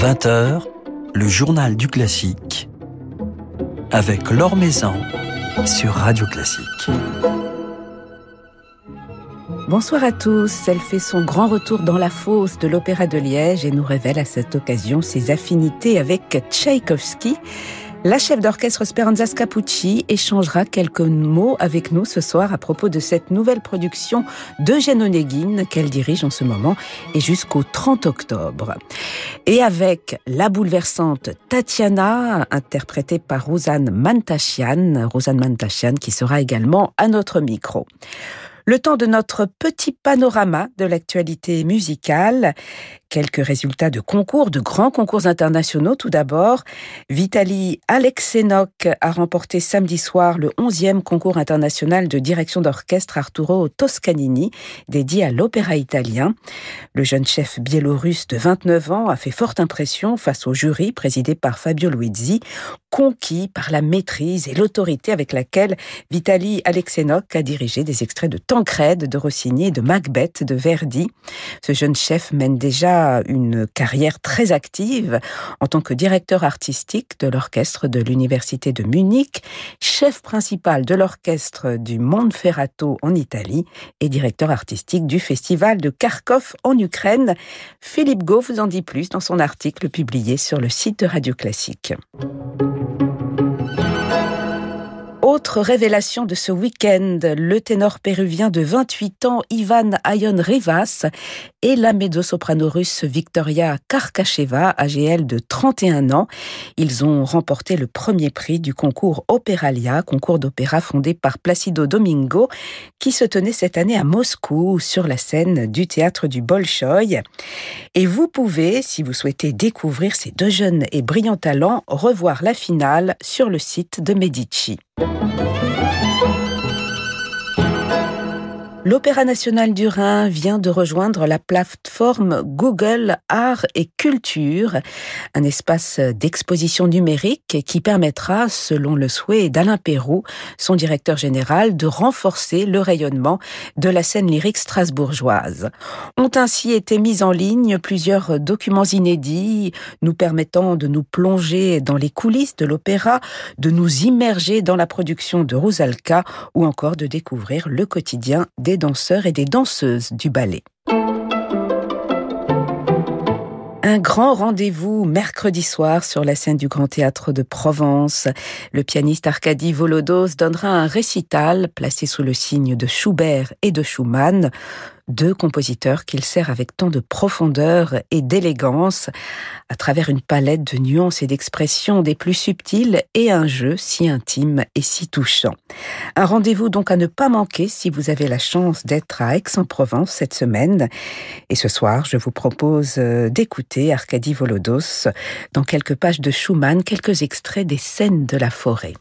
20h, le journal du classique avec Laure Maison sur Radio Classique. Bonsoir à tous. Elle fait son grand retour dans la fosse de l'Opéra de Liège et nous révèle à cette occasion ses affinités avec Tchaïkovski. La chef d'orchestre Speranza Scapucci échangera quelques mots avec nous ce soir à propos de cette nouvelle production d'Eugène Onegin qu'elle dirige en ce moment et jusqu'au 30 octobre. Et avec la bouleversante Tatiana, interprétée par Rosanne Mantashian, Rosanne Mantashian qui sera également à notre micro. Le temps de notre petit panorama de l'actualité musicale. Quelques résultats de concours, de grands concours internationaux tout d'abord. Vitali Alexenok a remporté samedi soir le 11e concours international de direction d'orchestre Arturo Toscanini, dédié à l'opéra italien. Le jeune chef biélorusse de 29 ans a fait forte impression face au jury présidé par Fabio Luizzi, conquis par la maîtrise et l'autorité avec laquelle Vitali Alexenok a dirigé des extraits de Tancred, de Rossini et de Macbeth de Verdi. Ce jeune chef mène déjà une carrière très active en tant que directeur artistique de l'orchestre de l'Université de Munich, chef principal de l'orchestre du Monferrato en Italie et directeur artistique du festival de Kharkov en Ukraine. Philippe Gau vous en dit plus dans son article publié sur le site de Radio Classique. Autre révélation de ce week-end, le ténor péruvien de 28 ans Ivan Ayon Rivas et la mezzo-soprano russe Victoria Karkacheva, AGL de 31 ans. Ils ont remporté le premier prix du concours Operalia, concours d'opéra fondé par Placido Domingo, qui se tenait cette année à Moscou sur la scène du théâtre du Bolchoï. Et vous pouvez, si vous souhaitez découvrir ces deux jeunes et brillants talents, revoir la finale sur le site de Medici. L'Opéra national du Rhin vient de rejoindre la plateforme Google Art et Culture, un espace d'exposition numérique qui permettra, selon le souhait d'Alain Perroux, son directeur général, de renforcer le rayonnement de la scène lyrique strasbourgeoise. Ont ainsi été mis en ligne plusieurs documents inédits nous permettant de nous plonger dans les coulisses de l'opéra, de nous immerger dans la production de Rusalka ou encore de découvrir le quotidien des danseurs et des danseuses du ballet. Un grand rendez-vous mercredi soir sur la scène du Grand Théâtre de Provence. Le pianiste Arkady Volodos donnera un récital placé sous le signe de Schubert et de Schumann deux compositeurs qu'il sert avec tant de profondeur et d'élégance, à travers une palette de nuances et d'expressions des plus subtiles et un jeu si intime et si touchant. Un rendez-vous donc à ne pas manquer si vous avez la chance d'être à Aix-en-Provence cette semaine. Et ce soir, je vous propose euh, d'écouter Arkady Volodos dans quelques pages de Schumann, quelques extraits des scènes de la forêt.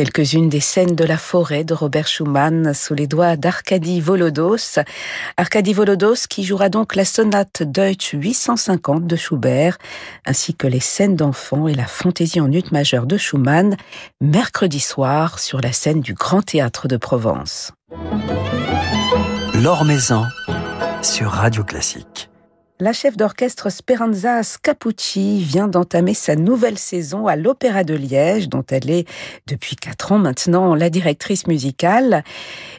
Quelques-unes des scènes de la forêt de Robert Schumann sous les doigts d'Arkady Volodos. Arkady Volodos qui jouera donc la sonate Deutsch 850 de Schubert, ainsi que les scènes d'enfants et la fantaisie en ut majeure de Schumann, mercredi soir sur la scène du Grand Théâtre de Provence. Maison sur Radio Classique. La chef d'orchestre Speranza Scapucci vient d'entamer sa nouvelle saison à l'Opéra de Liège, dont elle est depuis quatre ans maintenant la directrice musicale.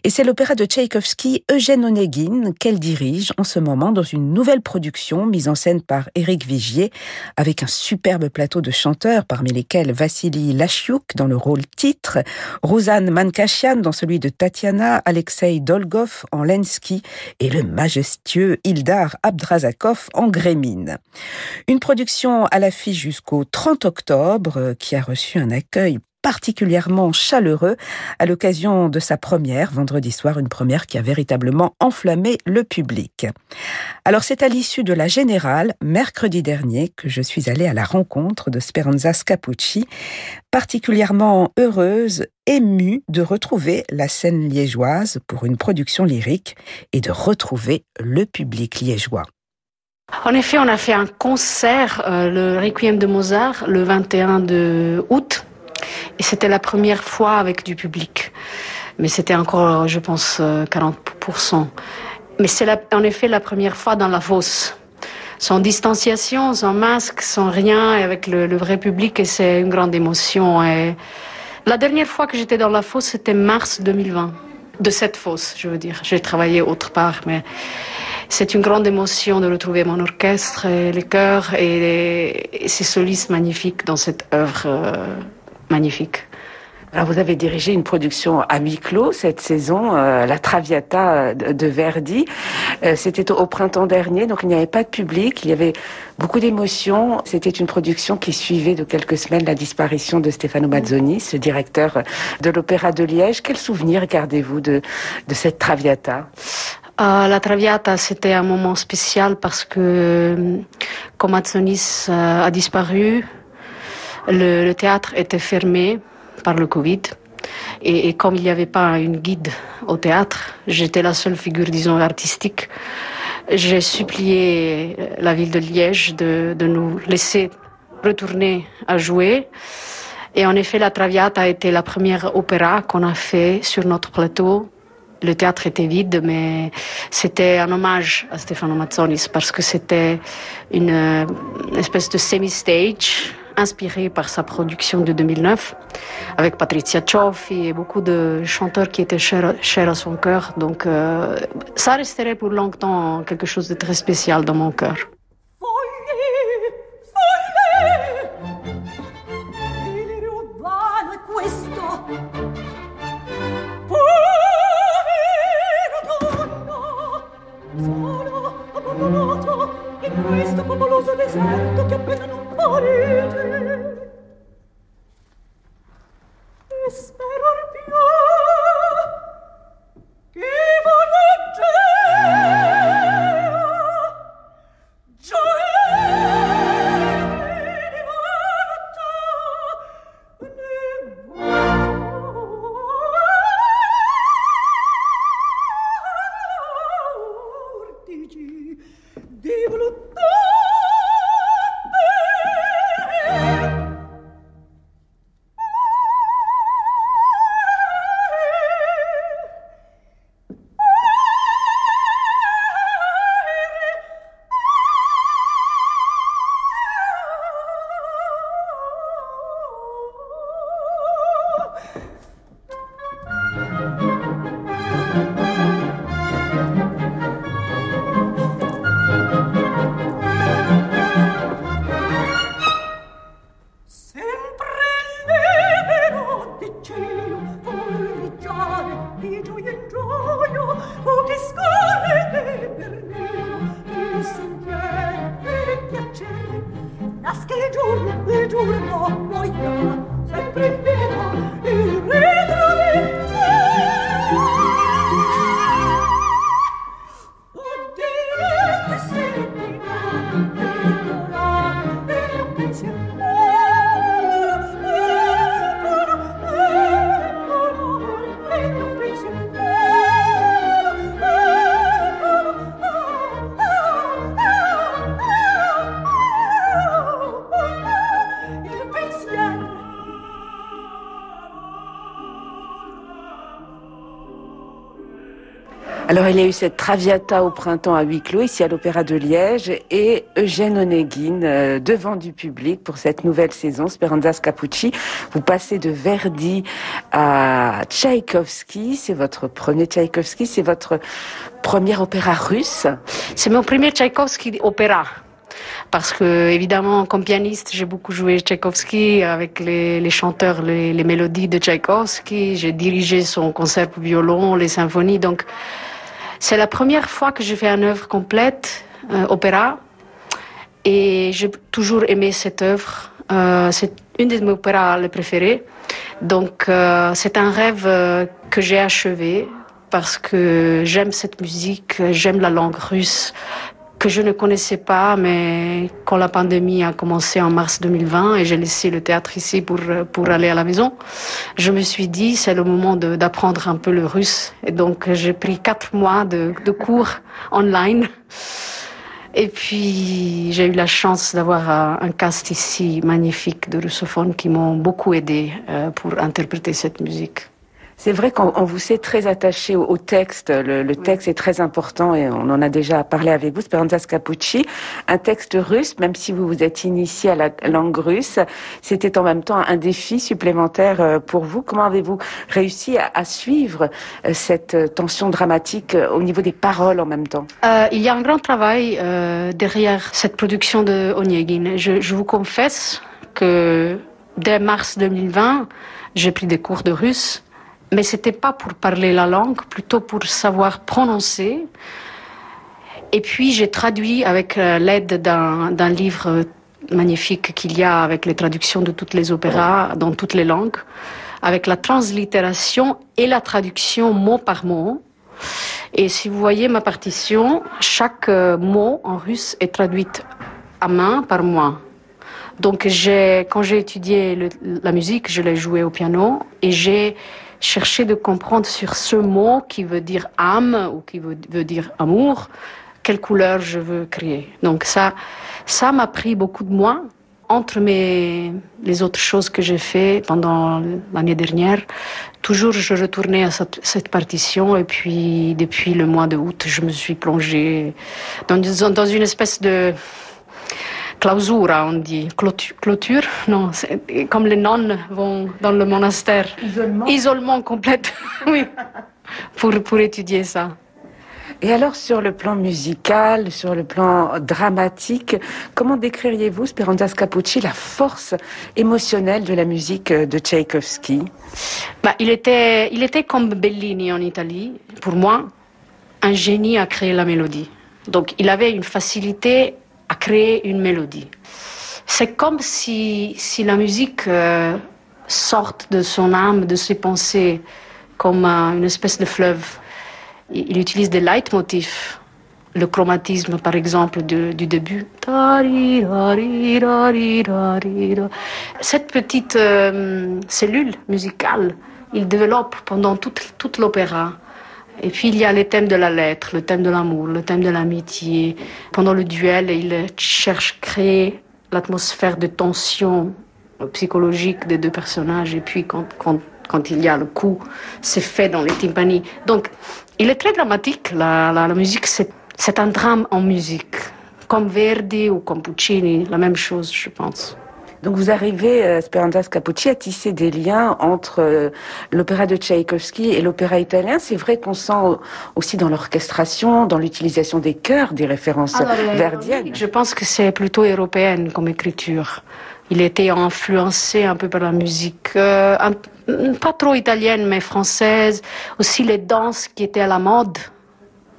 Et c'est l'opéra de Tchaïkovski Eugène Onegin qu'elle dirige en ce moment dans une nouvelle production mise en scène par Éric Vigier, avec un superbe plateau de chanteurs, parmi lesquels Vassili Lachiouk dans le rôle titre, Rosanne Mankashian dans celui de Tatiana, Alexei Dolgov en Lensky et le majestueux Ildar Abdrazakov en Grémine. Une production à l'affiche jusqu'au 30 octobre euh, qui a reçu un accueil particulièrement chaleureux à l'occasion de sa première vendredi soir, une première qui a véritablement enflammé le public. Alors c'est à l'issue de la générale, mercredi dernier, que je suis allée à la rencontre de Speranza Scapucci, particulièrement heureuse, émue de retrouver la scène liégeoise pour une production lyrique et de retrouver le public liégeois. En effet, on a fait un concert, euh, le Requiem de Mozart, le 21 de août. Et c'était la première fois avec du public. Mais c'était encore, je pense, 40%. Euh, Mais c'est en effet la première fois dans la fosse. Sans distanciation, sans masque, sans rien, avec le, le vrai public. Et c'est une grande émotion. Et la dernière fois que j'étais dans la fosse, c'était mars 2020. De cette fosse, je veux dire. J'ai travaillé autre part, mais c'est une grande émotion de retrouver mon orchestre et les chœurs et, ces solistes magnifiques dans cette œuvre euh, magnifique. Alors vous avez dirigé une production à huis clos cette saison, euh, la Traviata de, Verdi. Euh, c'était au, printemps dernier, donc il n'y avait pas de public, il y avait beaucoup d'émotions. C'était une production qui suivait de quelques semaines la disparition de Stefano Mazzoni, ce directeur de l'Opéra de Liège. Quel souvenir gardez-vous de, de cette Traviata? Euh, la Traviata, c'était un moment spécial parce que comme Atsonis euh, a disparu, le, théâtre était fermé par le Covid. Et, comme il n'y avait pas une guide au théâtre, j'étais la seule figure, disons, artistique. J'ai supplié la ville de Liège de, de nous laisser retourner à jouer. Et en effet, la Traviata a été la première opéra qu'on a fait sur notre plateau le théâtre était vide, mais c'était un hommage à Stefano Mazzonis parce que c'était une, espèce de semi-stage inspiré par sa production de 2009 avec Patrizia Cioffi et beaucoup de chanteurs qui étaient chers, à son cœur. Donc euh, ça resterait pour longtemps quelque chose de très spécial dans mon cœur. questo popoloso deserto che appena non morite Alors il y a eu cette Traviata au printemps à huis clos ici à l'Opéra de Liège et Eugène Onegin euh, devant du public pour cette nouvelle saison Speranza Scapucci. Vous passez de Verdi à Tchaïkovski, c'est votre premier Tchaïkovski, c'est votre premier opéra russe. C'est mon premier Tchaïkovski opéra parce que évidemment comme pianiste j'ai beaucoup joué Tchaïkovski avec les, chanteurs les, les, mélodies de Tchaïkovski j'ai dirigé son concert pour violon les symphonies donc c'est la première fois que je fais une œuvre complète, euh, opéra, et j'ai toujours aimé cette œuvre. Euh, c'est une de mes opéras les préférés. Donc euh, c'est un rêve que j'ai achevé parce que j'aime cette musique, j'aime la langue russe, que je ne connaissais pas, mais quand la pandémie a commencé en mars 2020 et j'ai laissé le théâtre ici pour, pour aller à la maison, je me suis dit, c'est le moment d'apprendre un peu le russe. Et donc, j'ai pris quatre mois de, de cours online. Et puis, j'ai eu la chance d'avoir un cast ici magnifique de russophones qui m'ont beaucoup aidé euh, pour interpréter cette musique. C'est vrai qu'on vous sait très attaché au, texte. Le, texte est très important et on en a déjà parlé avec vous, Speranza Scapucci. Un texte russe, même si vous vous êtes initié à la langue russe, c'était en même temps un défi supplémentaire euh, pour vous. Comment avez-vous réussi à, suivre euh, cette tension dramatique euh, au niveau des paroles en même temps? Il y a un grand travail derrière cette production de Onegin. Je, je vous confesse que dès mars 2020, j'ai pris des cours de russe mais c'était pas pour parler la langue, plutôt pour savoir prononcer. Et puis j'ai traduit avec euh, l'aide d'un livre magnifique qu'il y a avec les traductions de toutes les opéras dans toutes les langues, avec la translittération et la traduction mot par mot. Et si vous voyez ma partition, chaque euh, mot en russe est traduit à main par moi. Donc quand j'ai étudié la musique, je l'ai joué au piano et j'ai chercher de comprendre sur ce mot qui veut dire âme ou qui veut, dire amour, quelle couleur je veux créer. Donc ça, ça m'a pris beaucoup de mois. Entre mes, les autres choses que j'ai fait pendant l'année dernière, toujours je retournais à cette, cette, partition et puis depuis le mois de août, je me suis plongée dans, dans une espèce de clausura, on dit. Clôture, Non, comme les nonnes vont dans le monastère. Isolement. Isolement complet, oui, pour, pour étudier ça. Et alors, sur le plan musical, sur le plan dramatique, comment décririez-vous, Speranza Scapucci, la force émotionnelle de la musique de Tchaïkovski? Bah, il, était, il était comme Bellini en Italie, pour moi, un génie à créer la mélodie. Donc, il avait une facilité à créer une mélodie. C'est comme si, si la musique euh, sorte de son âme, de ses pensées, comme euh, une espèce de fleuve. Il, utilise des leitmotifs, le chromatisme par exemple du début. Cette petite euh, cellule musicale, il développe pendant toute, toute l'opéra. Et puis il y a les thèmes de la lettre, le thème de l'amour, le thème de l'amitié. Pendant le duel, il cherche à créer l'atmosphère de tension psychologique des deux personnages. Et puis quand, quand, quand il y a le coup, c'est fait dans les tympanies. Donc il est très dramatique. La, la, la musique, c'est un drame en musique. Comme Verdi ou comme Puccini, la même chose, je pense. Donc vous arrivez, euh, Speranza Scapucci, à tisser des liens entre euh, l'opéra de Tchaïkovski et l'opéra italien. C'est vrai qu'on sent aussi dans l'orchestration, dans l'utilisation des chœurs, des références Alors, euh, verdiennes. Je pense que c'est plutôt européenne comme écriture. Il était influencé un peu par la musique, euh, un- pas trop italienne, mais française. Aussi les danses qui étaient à la mode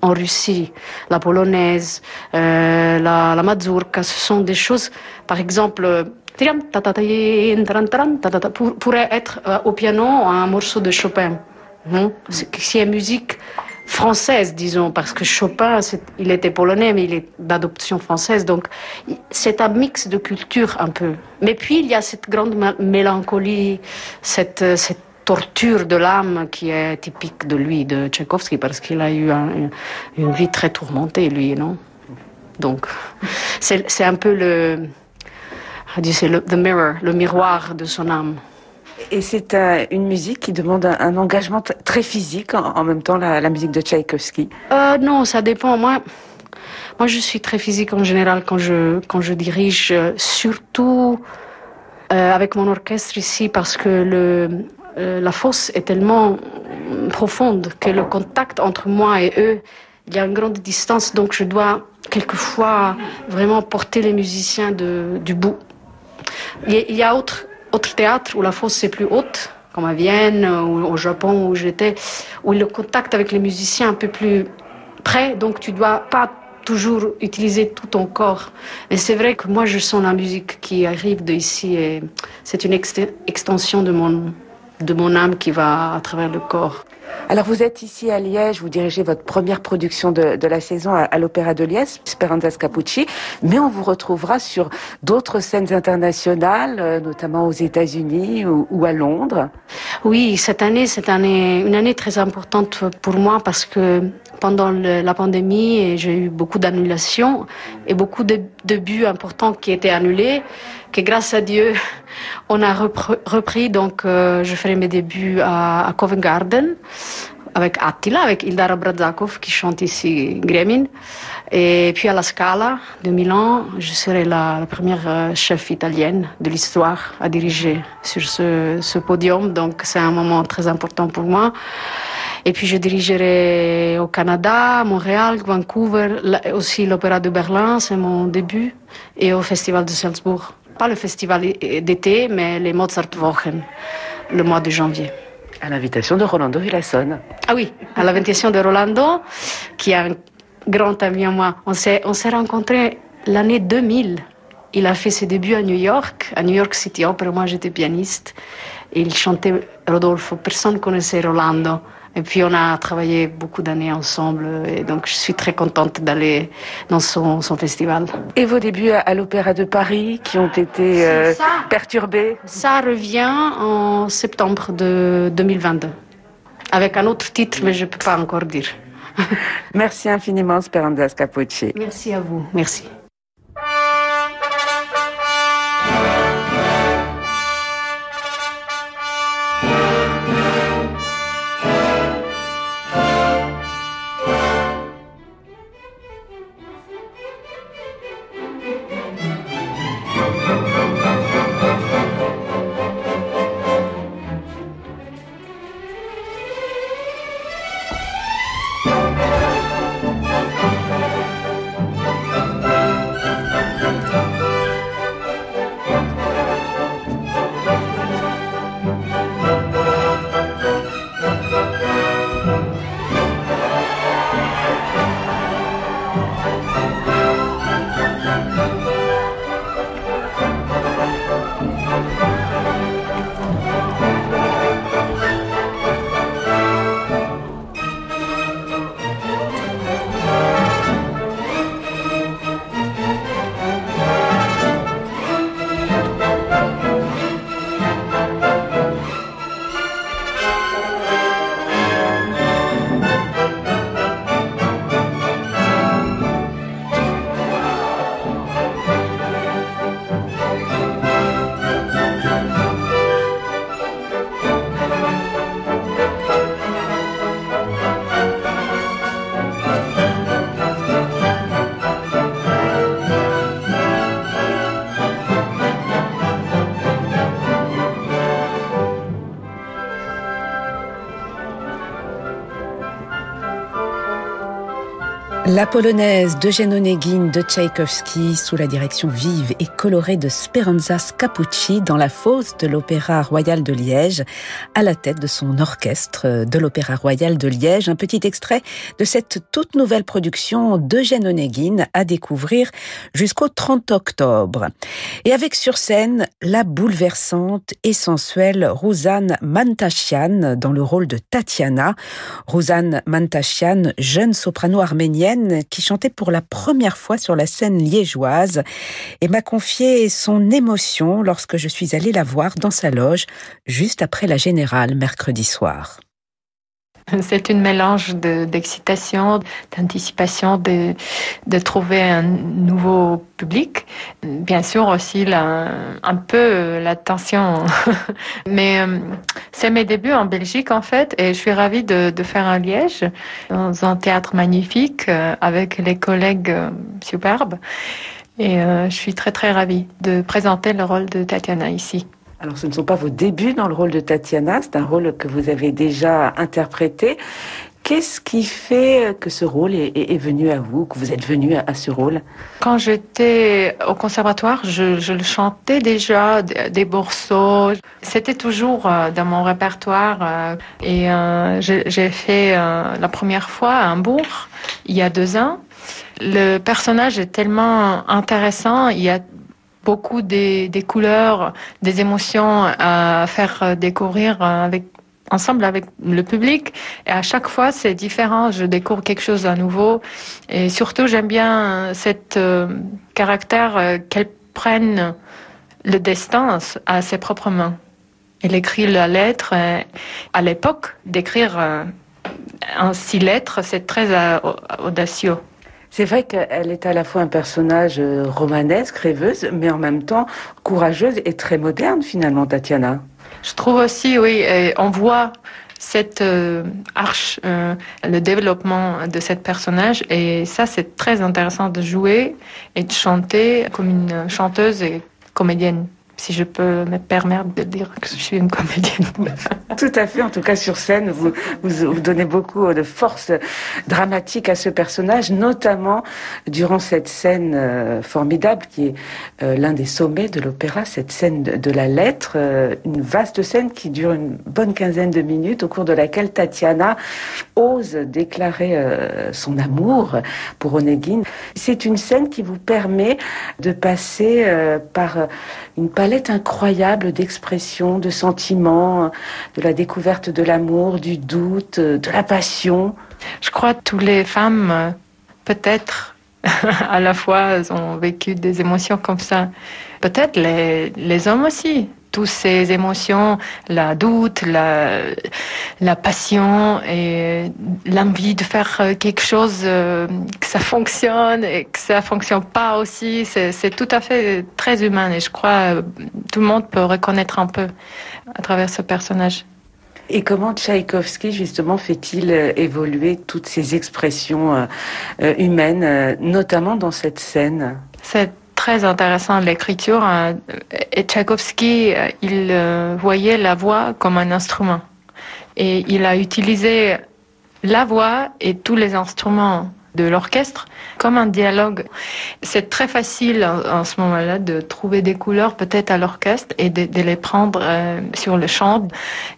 en Russie, la polonaise, euh, la, la mazurka, ce sont des choses, par exemple, pourrait être euh, au piano un morceau de Chopin. hein. C'est une musique française, disons, parce que Chopin, il était polonais, mais il est d'adoption française, donc c'est un mix de culture un peu. Mais puis il y a cette grande mélancolie, cette, euh, cette torture de l'âme qui est typique de lui, de Tchaïkovski, parce qu'il a eu un- une, vie très tourmentée, lui, non? Donc, c'est un peu le, dit c'est le the mirror, le miroir de son âme. Et c'est euh, une musique qui demande un, un engagement très physique, en, en même temps la, la musique de Tchaïkovski. Euh, non, ça dépend. Moi, moi, je suis très physique en général quand je, quand je dirige, euh, surtout euh, avec mon orchestre ici, parce que le, la fosse est tellement profonde que le contact entre moi et eux, il y a une grande distance, donc je dois quelquefois vraiment porter les musiciens de, du bout. Il y a- autre, autre théâtre où la fosse est plus haute, comme à Vienne ou au Japon où j'étais, où le contact avec les musiciens est un peu plus près, donc tu dois pas toujours utiliser tout ton corps. Mais c'est vrai que moi je sens la musique qui arrive de ici et c'est une ext- extension de mon, de mon âme qui va à travers le corps. Alors vous êtes ici à Liège, vous dirigez votre première production de, la saison à, l'Opéra de Liège, Speranza Scapucci, mais on vous retrouvera sur d'autres scènes internationales, euh, notamment aux États-Unis ou, à Londres. Oui, cette année, c'est une année très importante pour moi parce que pendant la pandémie, j'ai eu beaucoup d'annulations et beaucoup de débuts importants qui étaient annulés, que grâce à Dieu, on a repris. Donc, euh, je ferai mes débuts à, Covent Garden avec Attila, avec Ildara Brazakov qui chante ici Gremin. Et puis à la Scala de Milan, je serai la, la première euh, chef italienne de l'histoire à diriger sur ce, ce podium. Donc c'est un moment très important pour moi. Et puis je dirigerai au Canada, Montréal, Vancouver, aussi l'Opéra de Berlin, c'est mon début, et au Festival de Salzbourg. Pas le festival d'été, mais les Mozartwochen, le mois de janvier. À l'invitation de Rolando Villasson. Ah oui, à l'invitation de Rolando, qui est un grand ami à moi. On s'est, on s'est rencontrés l'année 2000. Il a fait ses débuts à New York, à New York City Opera. Moi, j'étais pianiste. Et il chantait Rodolfo. Personne ne connaissait Rolando. Et puis, on a travaillé beaucoup d'années ensemble. Et donc, je suis très contente d'aller dans son, son festival. Et vos débuts à, l'Opéra de Paris qui ont été euh, ça. perturbés? Ça revient en septembre de 2022. Avec un autre titre, mais je ne peux pas encore dire. Merci infiniment, Speranza Scapucci. Merci à vous. Merci. La polonaise d'Eugène Onegin de Tchaïkovski sous la direction vive et colorée de Speranza Scapucci dans la fosse de l'Opéra Royal de Liège à la tête de son orchestre de l'Opéra Royal de Liège. Un petit extrait de cette toute nouvelle production d'Eugène Onegin à découvrir jusqu'au 30 octobre. Et avec sur scène la bouleversante et sensuelle Rouzane Mantashian dans le rôle de Tatiana. Rouzane Mantashian, jeune soprano arménienne qui chantait pour la première fois sur la scène liégeoise et m'a confié son émotion lorsque je suis allée la voir dans sa loge juste après la générale mercredi soir. C'est une mélange d'excitation, d'anticipation, de, de, trouver un nouveau public. Bien sûr aussi un peu la tension. Mais euh, c'est mes débuts en Belgique en fait et je suis ravie de, de faire un Liège dans un théâtre magnifique euh, avec les collègues euh, superbes. Et je suis très très ravie de présenter le rôle de Tatiana ici. Alors ce ne sont pas vos débuts dans le rôle de Tatiana, c'est un rôle que vous avez déjà interprété. Qu'est-ce qui fait que ce rôle est, venu à vous, que vous êtes venu à, ce rôle? Quand j'étais au conservatoire, je, le chantais déjà des morceaux. C'était toujours euh, dans mon répertoire. Euh, et euh, j'ai fait la première fois à Hambourg, il y a deux ans. Le personnage est tellement intéressant. Il y a beaucoup des, couleurs, des émotions à faire découvrir avec ensemble avec le public. Et à chaque fois c'est différent. Je découvre quelque chose à nouveau. Et surtout j'aime bien euh, caractère euh, qu'elle prenne le destin à ses propres mains. Elle écrit la lettre à l'époque d'écrire euh, en six lettres c'est très audacieux c'est vrai qu'elle est à la fois un personnage euh, romanesque, rêveuse, mais en même temps courageuse et très moderne finalement, Tatiana. Je trouve aussi, oui, on voit cette euh, arche, euh, le développement de cette personnage. Et ça, c'est très intéressant de jouer et de chanter comme une chanteuse et comédienne si je peux me permettre de dire que je suis une comédienne. Tout à fait, en tout cas sur scène, vous, vous, donnez beaucoup de force dramatique à ce personnage, notamment durant cette scène euh, formidable qui est euh, l'un des sommets de l'opéra, cette scène de, la lettre, euh, une vaste scène qui dure une bonne quinzaine de minutes, au cours de laquelle Tatiana ose déclarer son amour pour Onegin. C'est une scène qui vous permet de passer par une palette incroyable d'expressions, de sentiments, de la découverte de l'amour, du doute, de la passion. Je crois que toutes les femmes, peut-être, à la fois, ont vécu des émotions comme ça. Peut-être les hommes aussi toutes ces émotions, la doute, la, la passion et l'envie de faire quelque chose euh, que ça fonctionne et que ça fonctionne pas aussi, c'est tout à fait très humain et je crois euh, tout le monde peut reconnaître un peu à travers ce personnage. Et comment Tchaïkovski, justement, fait-il euh, évoluer toutes ces expressions humaines, notamment dans cette scène? Très intéressant l'écriture. Euh, et Tchaïkovski, euh, il euh, voyait la voix comme un instrument. Et il a utilisé la voix et tous les instruments de l'orchestre comme un dialogue. C'est très facile en, ce moment-là de trouver des couleurs peut-être à l'orchestre et de, les prendre sur le chant.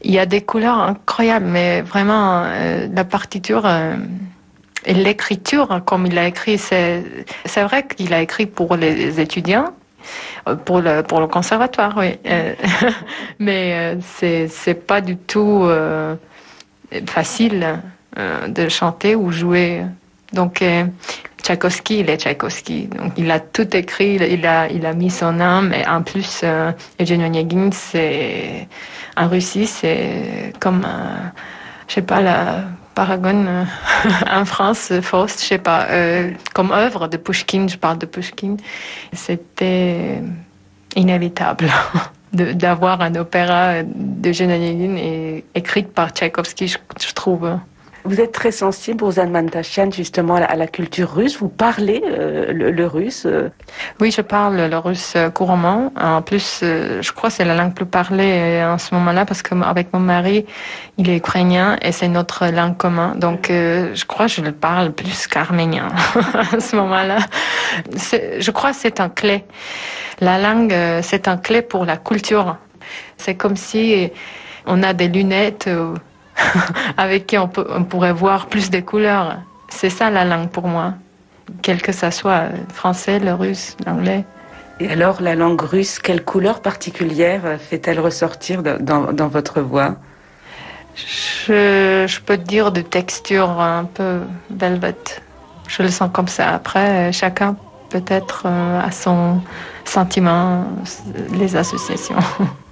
Il y a des couleurs incroyables, mais vraiment la partiture l'écriture, comme il a écrit, c'est, vrai qu'il a écrit pour les étudiants, euh, pour le, conservatoire, oui. Euh, mais euh, c'est, pas du tout facile de chanter ou jouer. Donc, Tchaïkovski, il est Tchaïkovski. Donc, il a tout écrit, il a, mis son âme. Et en plus, euh, Evgeny Onegin, c'est, en Russie, c'est comme, je sais pas, la, Paragon euh, en France, Faust, je sais pas, euh, comme œuvre de Pushkin, je parle de Pushkin, c'était inévitable d'avoir un opéra de Onegin et écrit par Tchaïkovski, je, trouve. Vous êtes très sensible, Rosanne Mantashian, justement à la, culture russe. Vous parlez euh, le, russe euh? Oui, je parle le russe couramment. En plus, euh, je crois que c'est la langue plus parlée en ce moment-là parce qu'avec mon mari, il est ukrainien et c'est notre langue commune. Donc, je crois que je le parle plus qu'arménien à ce moment-là. Je crois que c'est un clé. La langue, c'est un clé pour la culture. C'est comme si on a des lunettes avec qui on, pourrait voir plus de couleurs. C'est ça la langue pour moi, quel que ça soit, le français, le russe, l'anglais. Et alors, la langue russe, quelle couleur particulière fait-elle ressortir dans, votre voix? Je, je, peux dire de texture un peu velvet. Je le sens comme ça. Après, chacun peut-être euh, a son sentiment, les associations.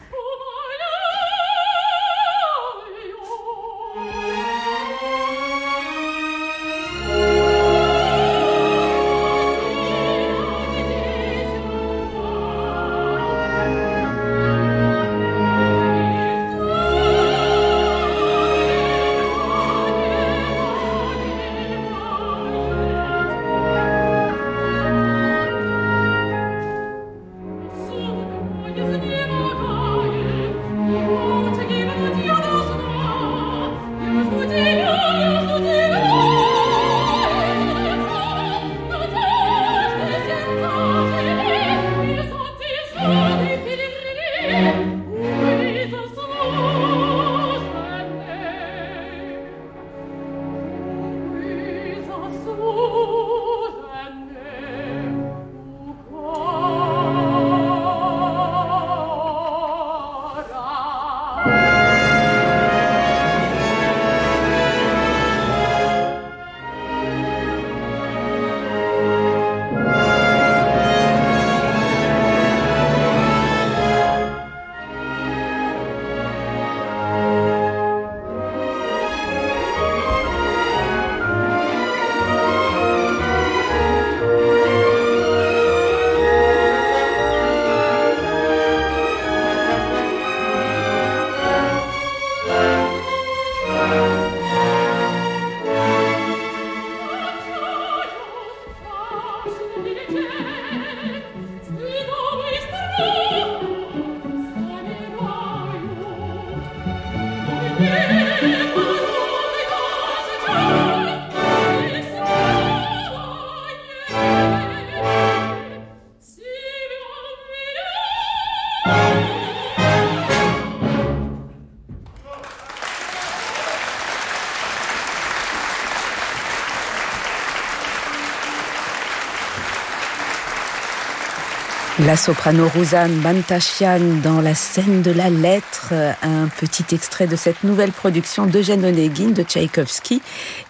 La soprano Rosanne Bantashian dans la scène de la lettre, un petit extrait de cette nouvelle production d'Eugène Onegin de Tchaïkovski,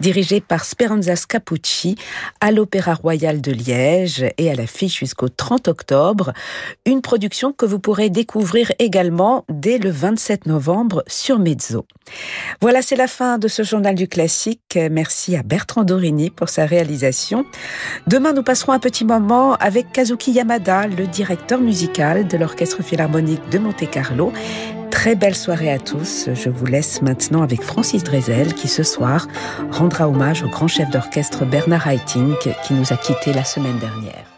dirigée par Speranza Scapucci à l'Opéra Royal de Liège et à l'affiche jusqu'au 30 octobre. Une production que vous pourrez découvrir également dès le 27 novembre sur Mezzo. Voilà, c'est la fin de ce journal du classique. Merci à Bertrand Dorini pour sa réalisation. Demain, nous passerons un petit moment avec Kazuki Yamada, le directeur musical de l'Orchestre Philharmonique de Monte-Carlo. Très belle soirée à tous. Je vous laisse maintenant avec Francis Drezel qui ce soir rendra hommage au grand chef d'orchestre Bernard Haitink qui nous a quittés la semaine dernière.